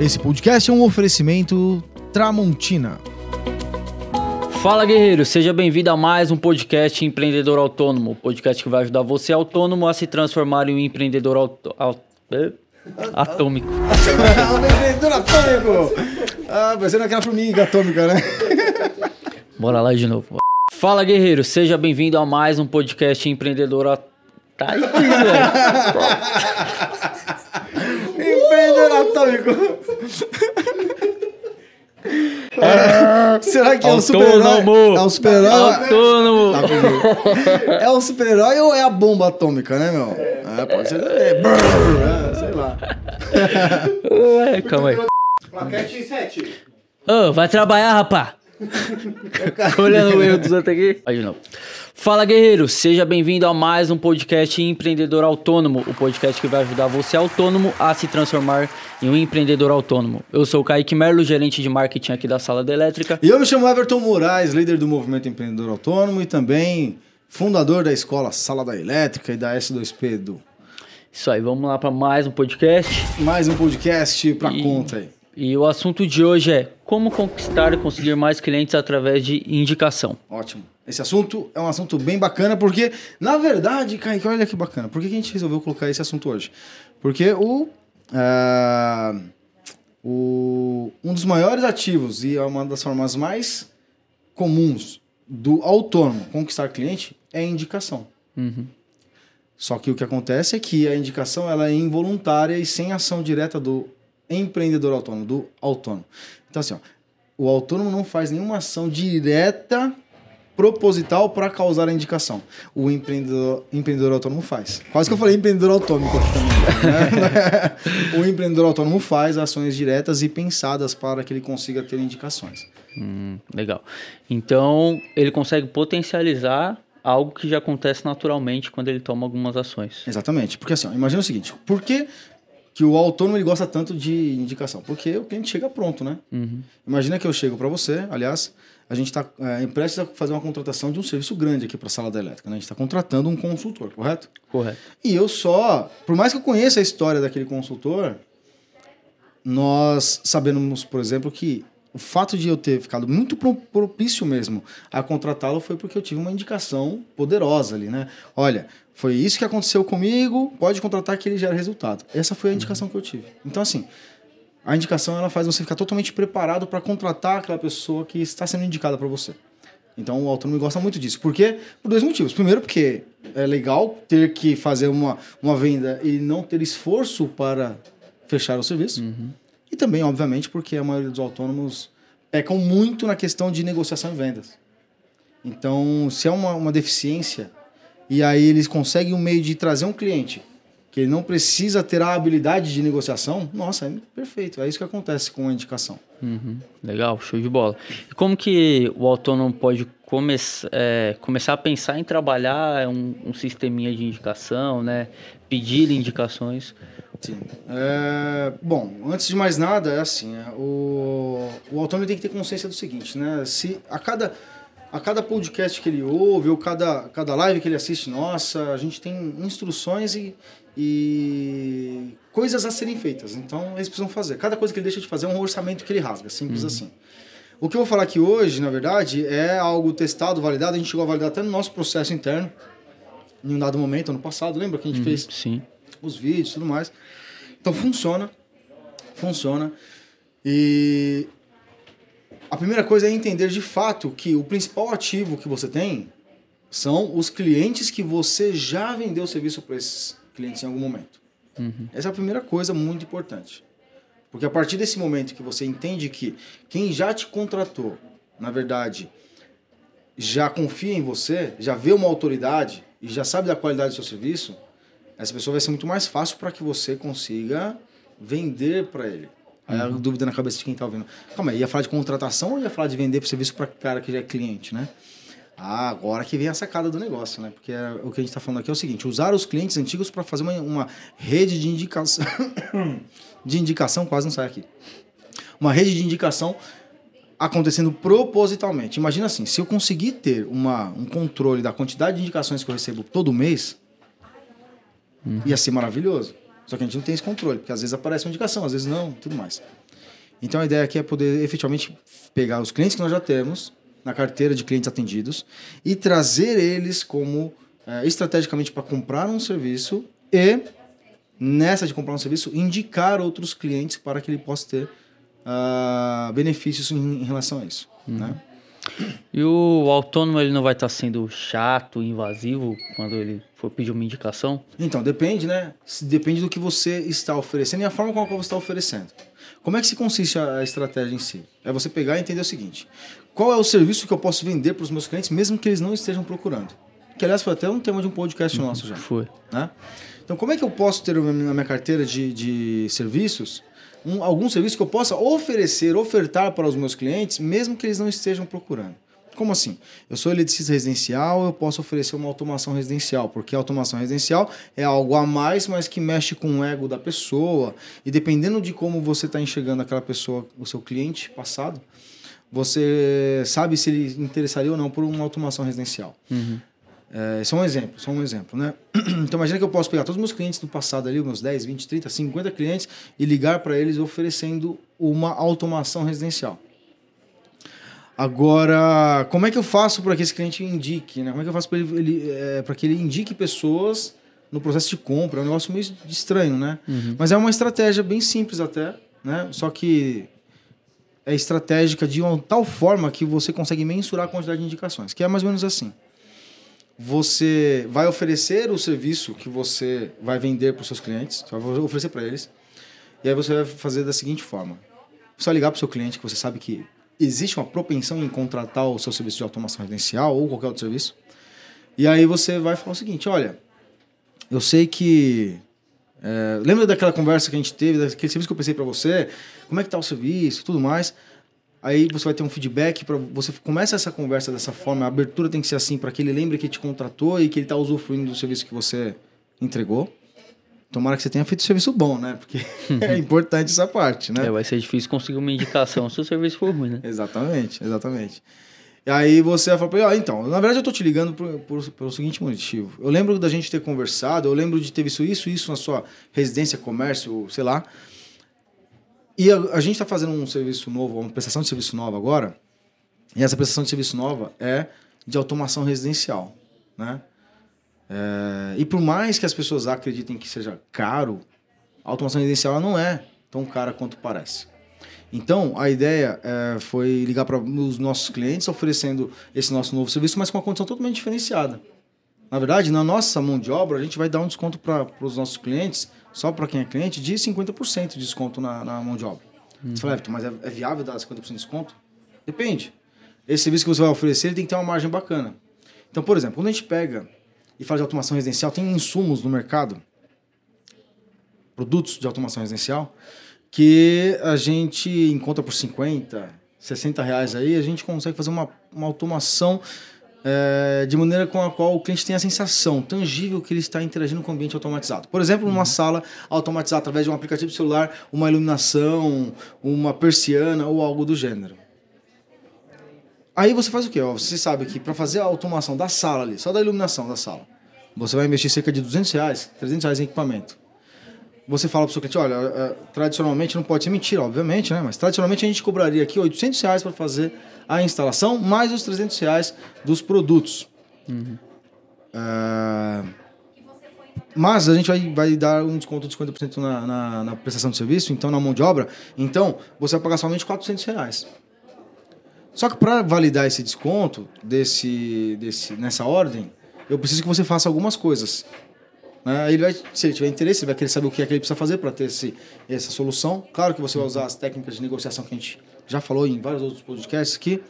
Esse podcast é um oferecimento Tramontina. Fala guerreiro, seja bem-vindo a mais um podcast Empreendedor Autônomo, podcast que vai ajudar você autônomo a se transformar em um empreendedor autô... eh? atômico. empreendedor atômico! Ah, parecendo aquela formiga atômica, né? Bora lá de novo. Fala guerreiro, seja bem-vindo a mais um podcast Empreendedor Autônomo. Tá aí, velho. Atômico! Ah, será que é o super-herói? Autônomo. É o super-herói? Autônomo. Tá. É o super-herói ou é a bomba atômica, né, meu? É, pode ser. Brrr, é, sei lá. Ué, calma aí. Plaquete 7. Ô, vai trabalhar, rapá. Olhando o erro dos outros aqui. Aí de novo. Fala, guerreiro. Seja bem-vindo a mais um podcast Empreendedor Autônomo. O podcast que vai ajudar você autônomo a se transformar em um empreendedor autônomo. Eu sou o Kaique Merlo, gerente de marketing aqui da Sala da Elétrica. E eu me chamo Everton Moraes, líder do Movimento Empreendedor Autônomo e também fundador da escola Sala da Elétrica e da S2P do Isso aí, vamos lá para mais um podcast. mais um podcast pra E- conta aí. E o assunto de hoje é como conquistar e conseguir mais clientes através de indicação. Ótimo. Esse assunto é um assunto bem bacana, porque, na verdade, Kaique, olha que bacana. Por que a gente resolveu colocar esse assunto hoje? Porque o, ah, o, um dos maiores ativos e é uma das formas mais comuns do autônomo conquistar cliente é a indicação. Uhum. Só que o que acontece é que a indicação ela é involuntária e sem ação direta do empreendedor autônomo, do autônomo. Então, assim, ó, o autônomo não faz nenhuma ação direta, proposital para causar a indicação. O empreendedor, empreendedor autônomo faz. Quase que eu falei empreendedor autônomo também. Né? o empreendedor autônomo faz ações diretas e pensadas para que ele consiga ter indicações. Hum, legal. Então, ele consegue potencializar algo que já acontece naturalmente quando ele toma algumas ações. Exatamente. Porque assim, ó, imagina o seguinte: por que, que o autônomo ele gosta tanto de indicação? Porque o cliente chega pronto, né? Uhum. Imagina que eu chego para você, aliás, a gente está é, prestes a fazer uma contratação de um serviço grande aqui para a sala da elétrica. Né? A gente está contratando um consultor, correto? Correto. E eu só, por mais que eu conheça a história daquele consultor, nós sabemos, por exemplo, que o fato de eu ter ficado muito pro- propício mesmo a contratá-lo foi porque eu tive uma indicação poderosa ali, né? Olha, foi isso que aconteceu comigo, pode contratar que ele gera resultado. Essa foi a indicação que eu tive. Então, assim, a indicação ela faz você ficar totalmente preparado para contratar aquela pessoa que está sendo indicada para você. Então o autônomo gosta muito disso. Por quê? Por dois motivos. Primeiro, porque é legal ter que fazer uma, uma venda e não ter esforço para fechar o serviço. E também, obviamente, porque a maioria dos autônomos pecam muito na questão de negociação e vendas. Então, se é uma, uma deficiência, e aí eles conseguem um meio de trazer um cliente que ele não precisa ter a habilidade de negociação, nossa, é perfeito. É isso que acontece com a indicação. Uhum. Legal, show de bola. E como que o autônomo pode come é, começar a pensar em trabalhar um, um sisteminha de indicação, né? Pedir indicações. Sim. É, bom, antes de mais nada, é assim, é, o, o autônomo tem que ter consciência do seguinte, né? Se a cada, a cada podcast que ele ouve, ou cada, cada live que ele assiste, nossa, a gente tem instruções e, e coisas a serem feitas. Então, eles precisam fazer. Cada coisa que ele deixa de fazer é um orçamento que ele rasga, simples assim. O que eu vou falar aqui hoje, na verdade, é algo testado, validado. A gente chegou a validar até no nosso processo interno, em um dado momento, ano passado. Lembra que a gente fez Sim. Os vídeos e tudo mais. Então funciona, funciona. E a primeira coisa é entender de fato que o principal ativo que você tem são os clientes que você já vendeu o serviço para esses clientes em algum momento. Essa é a primeira coisa muito importante. Porque a partir desse momento que você entende que quem já te contratou, na verdade, já confia em você, já vê uma autoridade e já sabe da qualidade do seu serviço, essa pessoa vai ser muito mais fácil para que você consiga vender para ele. Aí a dúvida na cabeça de quem está ouvindo. Calma aí, ia falar de contratação ou ia falar de vender para serviço para cara que já é cliente, né? Ah, agora que vem a sacada do negócio, né? Porque é- o que a gente está falando aqui é o seguinte: usar os clientes antigos para fazer uma, uma rede de indicação. de indicação, quase não sai aqui. Uma rede de indicação acontecendo propositalmente. Imagina assim: se eu conseguir ter uma, um controle da quantidade de indicações que eu recebo todo mês, ia ser maravilhoso. Só que a gente não tem esse controle, porque às vezes aparece uma indicação, às vezes não, tudo mais. Então a ideia aqui é poder efetivamente pegar os clientes que nós já temos na carteira de clientes atendidos e trazer eles como é, estrategicamente para comprar um serviço e nessa de comprar um serviço indicar outros clientes para que ele possa ter uh, benefícios em, em, relação a isso. Uhum. Né? E o autônomo ele não vai estar sendo chato, invasivo quando ele for pedir uma indicação? Então, depende, né? Depende do que você está oferecendo e a forma com a qual você está oferecendo. Como é que se consiste a estratégia em si? É você pegar e entender o seguinte: qual é o serviço que eu posso vender para os meus clientes, mesmo que eles não estejam procurando? Que, aliás, foi até um tema de um podcast nosso já. Foi. Né? Então, como é que eu posso ter na minha carteira de, de serviços um, algum serviço que eu possa oferecer, ofertar para os meus clientes, mesmo que eles não estejam procurando. Como assim? Eu sou eletricista residencial, eu posso oferecer uma automação residencial, porque a automação residencial é algo a mais, mas que mexe com o ego da pessoa. E dependendo de como você está enxergando aquela pessoa, o seu cliente passado, você sabe se ele interessaria ou não por uma automação residencial. Uhum. É, só um exemplo, só um exemplo, né? Então imagina que eu posso pegar todos os meus clientes do passado ali, meus 10, 20, 30, 50 clientes e ligar para eles oferecendo uma automação residencial. Agora, como é que eu faço para que esse cliente indique, né? Como é que eu faço para é, para que ele indique pessoas no processo de compra? É um negócio meio estranho, né? Uhum. Mas é uma estratégia bem simples até, né? Só que é estratégica de uma tal forma que você consegue mensurar a quantidade de indicações, que é mais ou menos assim você vai oferecer o serviço que você vai vender para os seus clientes, você vai oferecer para eles, e aí você vai fazer da seguinte forma: você vai ligar para o seu cliente que você sabe que existe uma propensão em contratar o seu serviço de automação residencial ou qualquer outro serviço, e aí você vai falar o seguinte: olha, eu sei que é, lembra daquela conversa que a gente teve, daquele serviço que eu pensei para você? Como é que tá o serviço, tudo mais? Aí você vai ter um feedback para você começa essa conversa dessa forma, a abertura tem que ser assim para que ele lembre que te contratou e que ele está usufruindo do serviço que você entregou. Tomara que você tenha feito um serviço bom, né? Porque é importante essa parte, né? É, vai ser difícil conseguir uma indicação se o serviço for ruim, né? Exatamente, exatamente. E aí você vai falar para ele, ah, então, na verdade eu tô te ligando por, por, pelo seguinte motivo. Eu lembro da gente ter conversado, eu lembro de ter visto isso, isso na sua residência, comércio, sei lá. E a, a gente está fazendo um serviço novo, uma prestação de serviço nova agora. E essa prestação de serviço nova é de automação residencial, né? É, e por mais que as pessoas acreditem que seja caro, a automação residencial não é tão cara quanto parece. Então, a ideia é, foi ligar para os nossos clientes oferecendo esse nosso novo serviço, mas com uma condição totalmente diferenciada. Na verdade, na nossa mão de obra, a gente vai dar um desconto para os nossos clientes só para quem é cliente, de 50% de desconto na, na, mão de obra. Uhum. Você fala, Everton, mas é, é, viável dar 50% de desconto? Depende. Esse serviço que você vai oferecer tem que ter uma margem bacana. Então, por exemplo, quando a gente pega e fala de automação residencial, tem insumos no mercado, produtos de automação residencial, que a gente encontra por 50, 60 reais aí, a gente consegue fazer uma, uma automação é, de maneira com a qual o cliente tem a sensação tangível que ele está interagindo com o ambiente automatizado. Por exemplo, numa uhum. sala automatizada através de um aplicativo celular, uma iluminação, uma persiana ou algo do gênero. Aí você faz o quê? Você sabe que para fazer a automação da sala ali, só da iluminação da sala, você vai investir cerca de 200 reais, 300 reais em equipamento. Você fala para o seu cliente, olha, é, tradicionalmente não pode ser mentira, obviamente, né? Mas tradicionalmente a gente cobraria aqui 800 reais para fazer a instalação, mais os 300 reais dos produtos. Uhum. Uh, mas a gente vai, vai dar um desconto de 50% na, na, na, prestação de serviço, então na mão de obra. Então, você vai pagar somente 400 reais. Só que para validar esse desconto desse, desse, nessa ordem, eu preciso que você faça algumas coisas. Né? Ele vai, se ele tiver interesse, ele vai querer saber o que é que ele precisa fazer para ter esse, essa solução. Claro que você vai usar as técnicas de negociação que a gente já falou em vários outros podcasts aqui.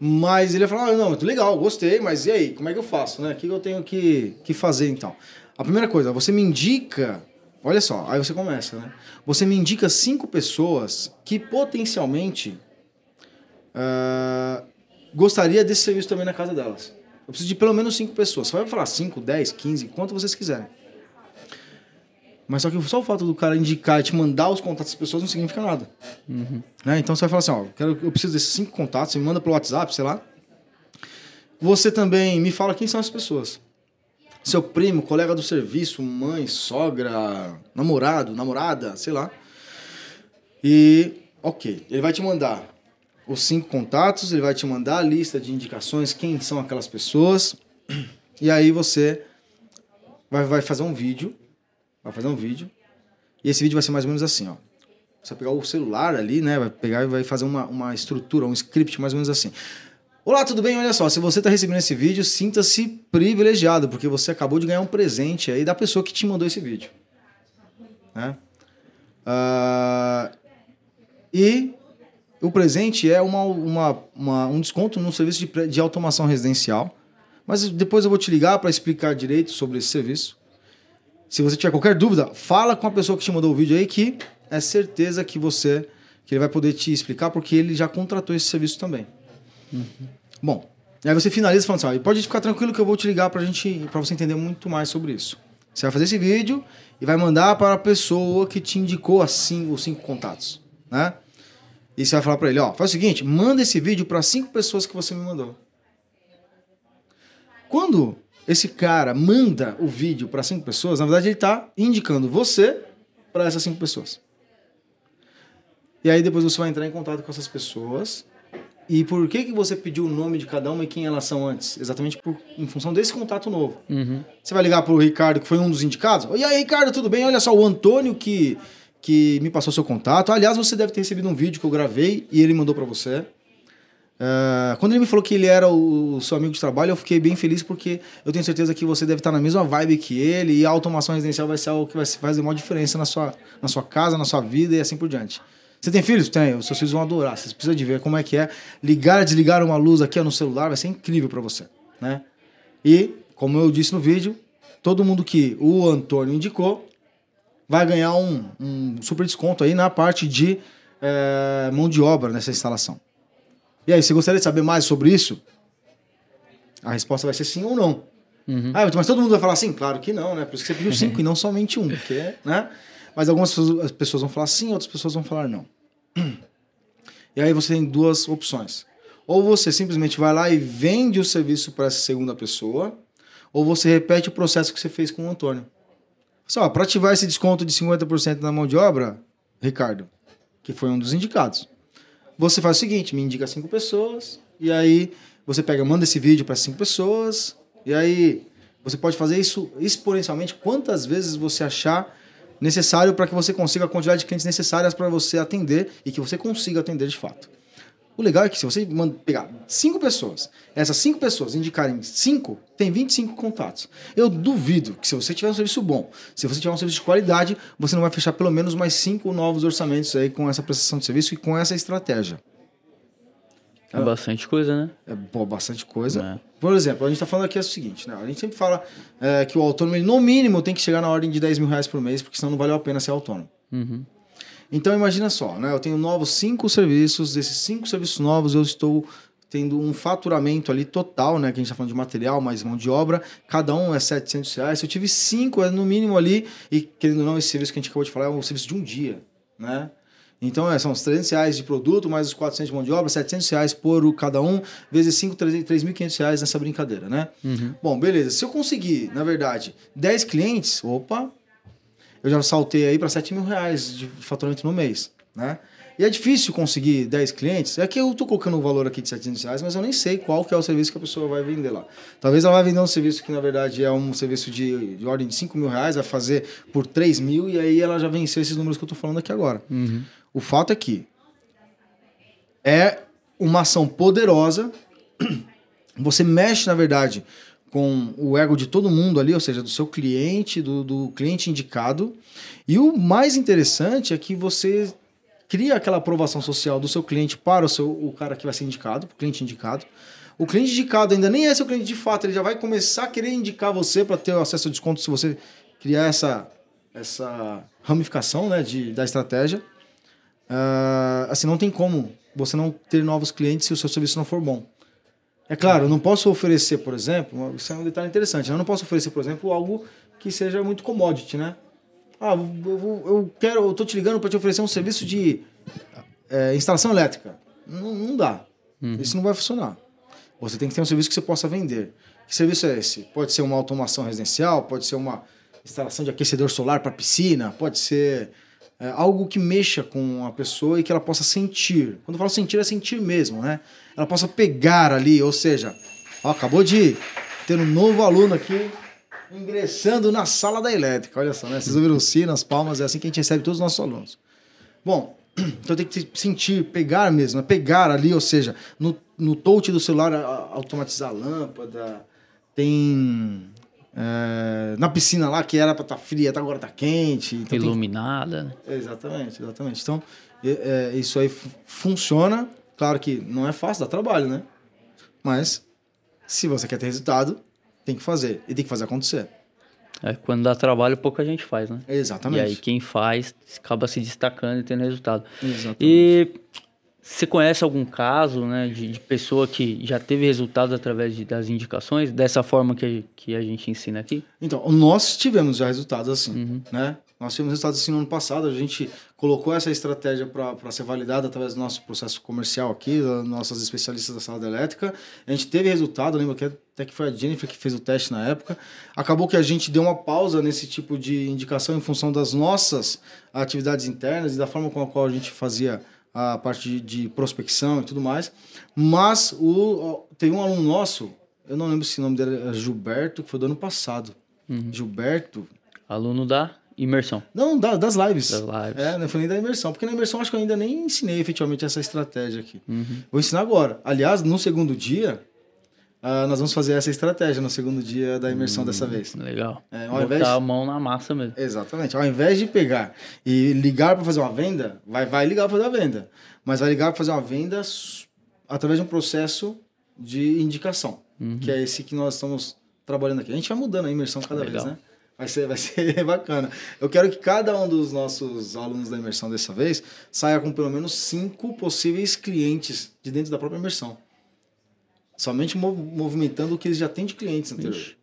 Mas ele ia falar, ah, não, legal, gostei, mas e aí, como é que eu faço, né? O que eu tenho que, que fazer, então? A primeira coisa, você me indica, olha só, aí você começa, né? Você me indica cinco pessoas que potencialmente uh, gostaria desse serviço também na casa delas. Eu preciso de pelo menos cinco pessoas. Você vai falar cinco, dez, quinze, quanto vocês quiserem. Mas só que só o fato do cara indicar e te mandar os contatos das pessoas não significa nada. Uhum. Né? Então você vai falar assim, ó, eu, quero, eu preciso desses cinco contatos, você me manda pelo WhatsApp, sei lá. Você também me fala quem são as pessoas. Seu primo, colega do serviço, mãe, sogra, namorado, namorada, sei lá. E Ok, ele vai te mandar os cinco contatos, ele vai te mandar a lista de indicações, quem são aquelas pessoas, e aí você vai, vai fazer um vídeo, vai fazer um vídeo, e esse vídeo vai ser mais ou menos assim, ó. Você vai pegar o celular ali, né, vai pegar e vai fazer uma, uma estrutura, um script mais ou menos assim. Olá, tudo bem? Olha só, se você está recebendo esse vídeo, sinta-se privilegiado, porque você acabou de ganhar um presente aí da pessoa que te mandou esse vídeo. Né? Uh, e o presente é uma, uma, uma, um desconto no serviço de, de automação residencial. Mas depois eu vou te ligar para explicar direito sobre esse serviço. Se você tiver qualquer dúvida, fala com a pessoa que te mandou o vídeo aí que é certeza que você que ele vai poder te explicar porque ele já contratou esse serviço também. Uhum. Bom, aí você finaliza falando assim, ó, pode ficar tranquilo que eu vou te ligar pra gente, para você entender muito mais sobre isso. Você vai fazer esse vídeo e vai mandar para a pessoa que te indicou assim os cinco contatos, né? E você vai falar para ele, ó, faz o seguinte, manda esse vídeo para cinco pessoas que você me mandou. Quando esse cara manda o vídeo para cinco pessoas, na verdade ele está indicando você para essas cinco pessoas. E aí depois você vai entrar em contato com essas pessoas e por que, que você pediu o nome de cada uma e quem elas são antes? Exatamente por, em função desse contato novo. Uhum. Você vai ligar para o Ricardo, que foi um dos indicados. E aí, Ricardo, tudo bem? Olha só, o Antônio que, que me passou seu contato. Aliás, você deve ter recebido um vídeo que eu gravei e ele mandou para você. Uh, quando ele me falou que ele era o seu amigo de trabalho, eu fiquei bem feliz porque eu tenho certeza que você deve estar na mesma vibe que ele e a automação residencial vai ser algo que vai fazer uma diferença na sua, na sua casa, na sua vida e assim por diante. Você tem filhos? Tem. Os seus filhos vão adorar. Você precisa de ver como é que é ligar desligar uma luz aqui no celular. Vai ser incrível para você, né? E, como eu disse no vídeo, todo mundo que o Antônio indicou vai ganhar um, um super desconto aí na parte de é, mão de obra nessa instalação. E aí, você gostaria de saber mais sobre isso? A resposta vai ser sim ou não. Uhum. Ah, mas todo mundo vai falar sim? Claro que não, né? Por isso que você pediu cinco e não somente um, porque, né? Mas algumas pessoas vão falar sim, outras pessoas vão falar não. E aí você tem duas opções. Ou você simplesmente vai lá e vende o serviço para essa segunda pessoa, ou você repete o processo que você fez com o Antônio. Só, para ativar esse desconto de 50% na mão de obra, Ricardo, que foi um dos indicados, você faz o seguinte: me indica cinco pessoas, e aí você pega, manda esse vídeo para cinco pessoas, e aí você pode fazer isso exponencialmente quantas vezes você achar necessário para que você consiga a quantidade de clientes necessárias para você atender e que você consiga atender de fato. O legal é que se você pegar cinco pessoas, essas cinco pessoas indicarem cinco, tem 25 contatos. Eu duvido que se você tiver um serviço bom, se você tiver um serviço de qualidade, você não vai fechar pelo menos mais cinco novos orçamentos aí com essa prestação de serviço e com essa estratégia. É bastante coisa, né? É pô, bastante coisa. É. Por exemplo, a gente está falando aqui é o seguinte, né? A gente sempre fala é, que o autônomo, ele, no mínimo, tem que chegar na ordem de 10 mil reais por mês, porque senão não valeu a pena ser autônomo. Uhum. Então imagina só, né? Eu tenho novos cinco serviços, desses cinco serviços novos eu estou tendo um faturamento ali total, né? Que a gente está falando de material mais mão de obra, cada um é 700 reais. Se eu tive cinco, é no mínimo ali, e querendo ou não, esse serviço que a gente acabou de falar é um serviço de um dia, né? Então, é, são os 300 reais de produto, mais os 400 de mão de obra, 700 reais por cada um, vezes 5, 3.500 reais nessa brincadeira, né? Uhum. Bom, beleza. Se eu conseguir, na verdade, 10 clientes, opa, eu já saltei aí para 7 mil reais de faturamento no mês, né? E é difícil conseguir 10 clientes. É que eu estou colocando o valor aqui de 700 reais, mas eu nem sei qual que é o serviço que a pessoa vai vender lá. Talvez ela vai vender um serviço que, na verdade, é um serviço de, de ordem de 5 mil reais, vai fazer por 3 mil, e aí ela já venceu esses números que eu estou falando aqui agora. Uhum. O fato é que é uma ação poderosa. Você mexe, na verdade, com o ego de todo mundo ali, ou seja, do seu cliente, do, do cliente indicado. E o mais interessante é que você cria aquela aprovação social do seu cliente para o, seu, o cara que vai ser indicado, o cliente indicado. O cliente indicado ainda nem é seu cliente de fato, ele já vai começar a querer indicar você para ter acesso ao desconto se você criar essa, essa ramificação né, de, da estratégia. Uh, assim, não tem como você não ter novos clientes se o seu serviço não for bom. É claro, eu não posso oferecer, por exemplo, isso é um detalhe interessante, eu não posso oferecer, por exemplo, algo que seja muito commodity, né? Ah, eu, eu quero, eu tô te ligando para te oferecer um serviço de é, instalação elétrica. Não, não dá. Uhum. Isso não vai funcionar. Você tem que ter um serviço que você possa vender. Que serviço é esse? Pode ser uma automação residencial, pode ser uma instalação de aquecedor solar para piscina, pode ser é, algo que mexa com a pessoa e que ela possa sentir. Quando eu falo sentir, é sentir mesmo, né? Ela possa pegar ali, ou seja, ó, acabou de ter um novo aluno aqui ingressando na sala da elétrica. Olha só, né? Vocês ouviram o sino, as palmas, é assim que a gente recebe todos os nossos alunos. Bom, então tem que sentir, pegar mesmo, né? pegar ali, ou seja, no, no touch do celular automatizar a lâmpada, tem é, na piscina lá, que era para estar tá fria, tá, agora tá quente. Então Iluminada. Tem... Né? Exatamente, exatamente. Então, é, isso aí funciona. Claro que não é fácil, dá trabalho, né? Mas, se você quer ter resultado, tem que fazer. E tem que fazer acontecer. É, quando dá trabalho, pouca gente faz, né? Exatamente. E aí quem faz acaba se destacando e tendo resultado. Exatamente. E você conhece algum caso né, de, de, pessoa que já teve resultado através de, das indicações, dessa forma que, que a gente ensina aqui? Então, nós tivemos já resultados assim, uhum. né? Nós tivemos resultados assim no ano passado, a gente colocou essa estratégia para ser validada através do nosso processo comercial aqui, das nossas especialistas da sala de elétrica. A gente teve resultado, lembro que até que foi a Jennifer que fez o teste na época. Acabou que a gente deu uma pausa nesse tipo de indicação em função das nossas atividades internas e da forma com a qual a gente fazia a parte de, de prospecção e tudo mais. Mas o, tem um aluno nosso, eu não lembro se o nome dele é Gilberto, que foi do ano passado. Uhum. Gilberto. Aluno da imersão. Não, da, das lives. Das lives. É, não foi nem da imersão. Porque na imersão acho que eu ainda nem ensinei efetivamente essa estratégia aqui. Uhum. Vou ensinar agora. Aliás, no segundo dia, Uh, nós vamos fazer essa estratégia no segundo dia da imersão hum, dessa vez. Legal. É, ao Botar invés a mão na massa mesmo. Exatamente. Ao invés de pegar e ligar para fazer uma venda, vai, vai ligar para fazer a venda. Mas vai ligar para fazer uma venda através de um processo de indicação, uhum. que é esse que nós estamos trabalhando aqui. A gente vai mudando a imersão cada Legal. vez, né? Vai ser, vai ser bacana. Eu quero que cada um dos nossos alunos da imersão dessa vez saia com pelo menos cinco possíveis clientes de dentro da própria imersão. Somente movimentando o que eles já têm de clientes anterior.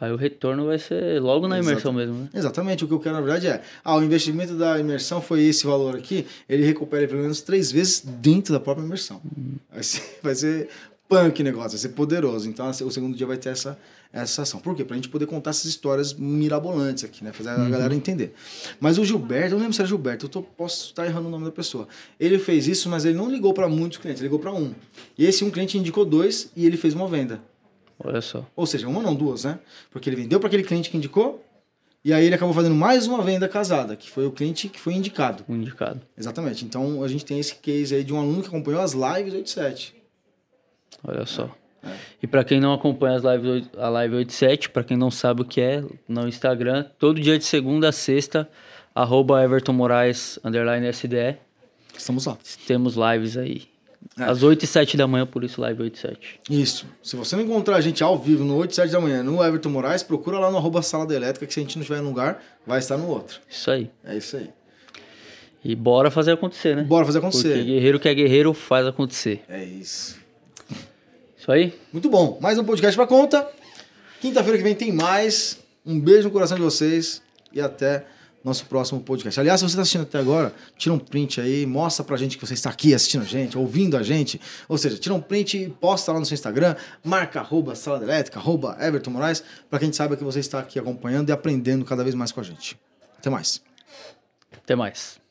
Aí o retorno vai ser logo na imersão mesmo, né? Exatamente. O que eu quero, na verdade, é... Ah, o investimento da imersão foi esse valor aqui, ele recupera pelo menos três vezes dentro da própria imersão. Uhum. Vai, ser, vai ser punk negócio, vai ser poderoso. Então, o segundo dia vai ter essa, essa ação. Por quê? Pra gente poder contar essas histórias mirabolantes aqui, né? Fazer a uhum. galera entender. Mas o Gilberto, eu não lembro se era Gilberto, eu tô, posso estar errando o nome da pessoa. Ele fez isso, mas ele não ligou para muitos clientes, ele ligou para um. E esse um cliente indicou dois e ele fez uma venda. Olha só. Ou seja, uma não, duas, né? Porque ele vendeu para aquele cliente que indicou, e aí ele acabou fazendo mais uma venda casada, que foi o cliente que foi indicado. O indicado. Exatamente. Então a gente tem esse case aí de um aluno que acompanhou as lives 87. Olha só. E para quem não acompanha as lives, a live 87, para quem não sabe o que é, no Instagram, todo dia de segunda a sexta, arroba Everton Moraes, underline SDE. Estamos lá. Temos lives aí. É. Às 8 e 7 da manhã, por isso live 8 e 7. Isso. Se você não encontrar a gente ao vivo no 8 e 7 da manhã no Everton Moraes, procura lá no arroba Sala da Elétrica, que se a gente não estiver em lugar, vai estar no outro. Isso aí. É isso aí. E bora fazer acontecer, né? Bora fazer acontecer. Porque guerreiro que é guerreiro faz acontecer. É isso. Isso aí? Muito bom. Mais um podcast pra conta. Quinta-feira que vem tem mais. Um beijo no coração de vocês e até nosso próximo podcast. Aliás, se você está assistindo até agora, tira um print aí, mostra pra gente que você está aqui assistindo a gente, ouvindo a gente. Ou seja, tira um print e posta lá no seu Instagram, marca arroba Sala Elétrica, arroba Everton Moraes, para que a gente saiba que você está aqui acompanhando e aprendendo cada vez mais com a gente. Até mais. Até mais.